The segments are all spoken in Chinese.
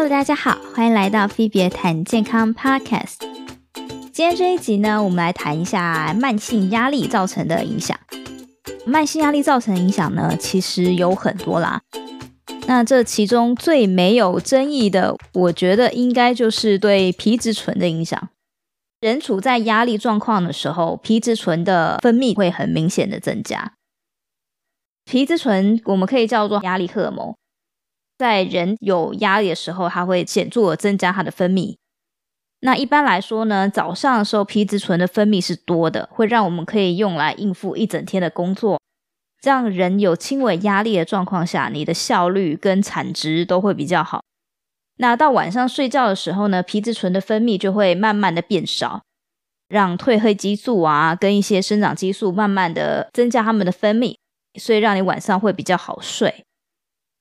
Hello，大家好，欢迎来到菲比谈健康 Podcast。今天这一集呢，我们来谈一下慢性压力造成的影响。慢性压力造成的影响呢，其实有很多啦。那这其中最没有争议的，我觉得应该就是对皮质醇的影响。人处在压力状况的时候，皮质醇的分泌会很明显的增加。皮质醇我们可以叫做压力荷尔蒙。在人有压力的时候，它会显著的增加它的分泌。那一般来说呢，早上的时候皮质醇的分泌是多的，会让我们可以用来应付一整天的工作。这样人有轻微压力的状况下，你的效率跟产值都会比较好。那到晚上睡觉的时候呢，皮质醇的分泌就会慢慢的变少，让褪黑激素啊跟一些生长激素慢慢的增加它们的分泌，所以让你晚上会比较好睡。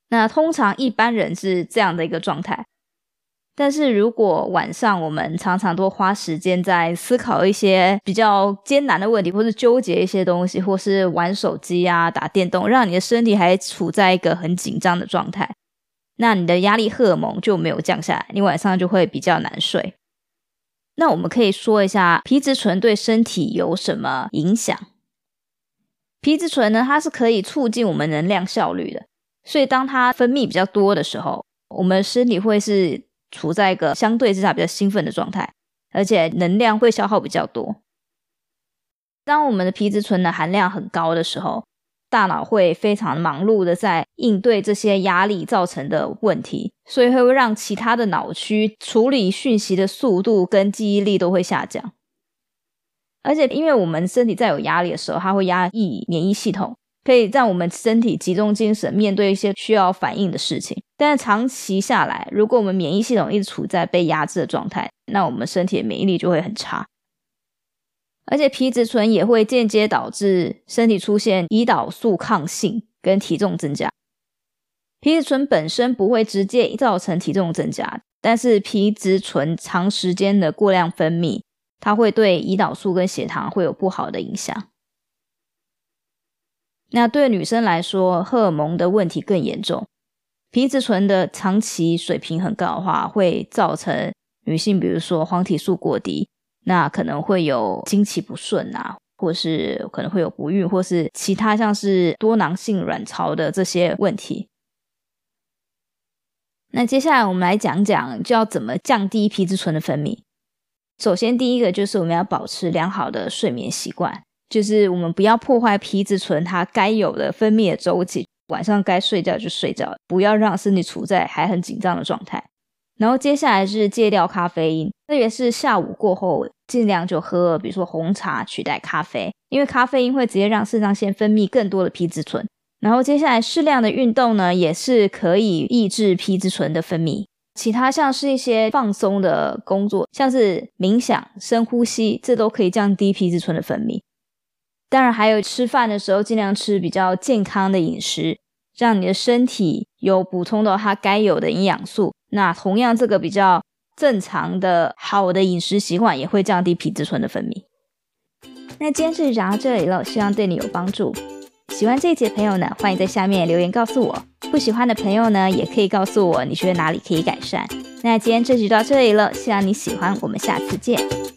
那通常一般人是这样的一个状态，但是如果晚上我们常常都花时间在思考一些比较艰难的问题，或是纠结一些东西，或是玩手机啊、打电动，让你的身体还处在一个很紧张的状态，那你的压力荷尔蒙就没有降下来，你晚上就会比较难睡。那我们可以说一下皮质醇对身体有什么影响？皮质醇呢，它是可以促进我们能量效率的。所以，当它分泌比较多的时候，我们身体会是处在一个相对之下比较兴奋的状态，而且能量会消耗比较多。当我们的皮质醇的含量很高的时候，大脑会非常忙碌的在应对这些压力造成的问题，所以会让其他的脑区处理讯息的速度跟记忆力都会下降。而且，因为我们身体在有压力的时候，它会压抑免疫系统。可以让我们身体集中精神面对一些需要反应的事情，但是长期下来，如果我们免疫系统一直处在被压制的状态，那我们身体的免疫力就会很差。而且皮质醇也会间接导致身体出现胰岛素抗性跟体重增加。皮质醇本身不会直接造成体重增加，但是皮质醇长时间的过量分泌，它会对胰岛素跟血糖会有不好的影响。那对女生来说，荷尔蒙的问题更严重。皮质醇的长期水平很高的话，会造成女性，比如说黄体素过低，那可能会有经期不顺啊，或是可能会有不孕，或是其他像是多囊性卵巢的这些问题。那接下来我们来讲讲，就要怎么降低皮质醇的分泌。首先，第一个就是我们要保持良好的睡眠习惯。就是我们不要破坏皮质醇它该有的分泌的周期，晚上该睡觉就睡觉，不要让身体处在还很紧张的状态。然后接下来是戒掉咖啡因，特别是下午过后，尽量就喝，比如说红茶取代咖啡，因为咖啡因会直接让肾上腺分泌更多的皮质醇。然后接下来适量的运动呢，也是可以抑制皮质醇的分泌。其他像是一些放松的工作，像是冥想、深呼吸，这都可以降低皮质醇的分泌。当然，还有吃饭的时候，尽量吃比较健康的饮食，让你的身体有补充到它该有的营养素。那同样，这个比较正常的好的饮食习惯，也会降低皮质醇的分泌。那今天就讲到这里了，希望对你有帮助。喜欢这一集的朋友呢，欢迎在下面留言告诉我；不喜欢的朋友呢，也可以告诉我你觉得哪里可以改善。那今天这集到这里了，希望你喜欢，我们下次见。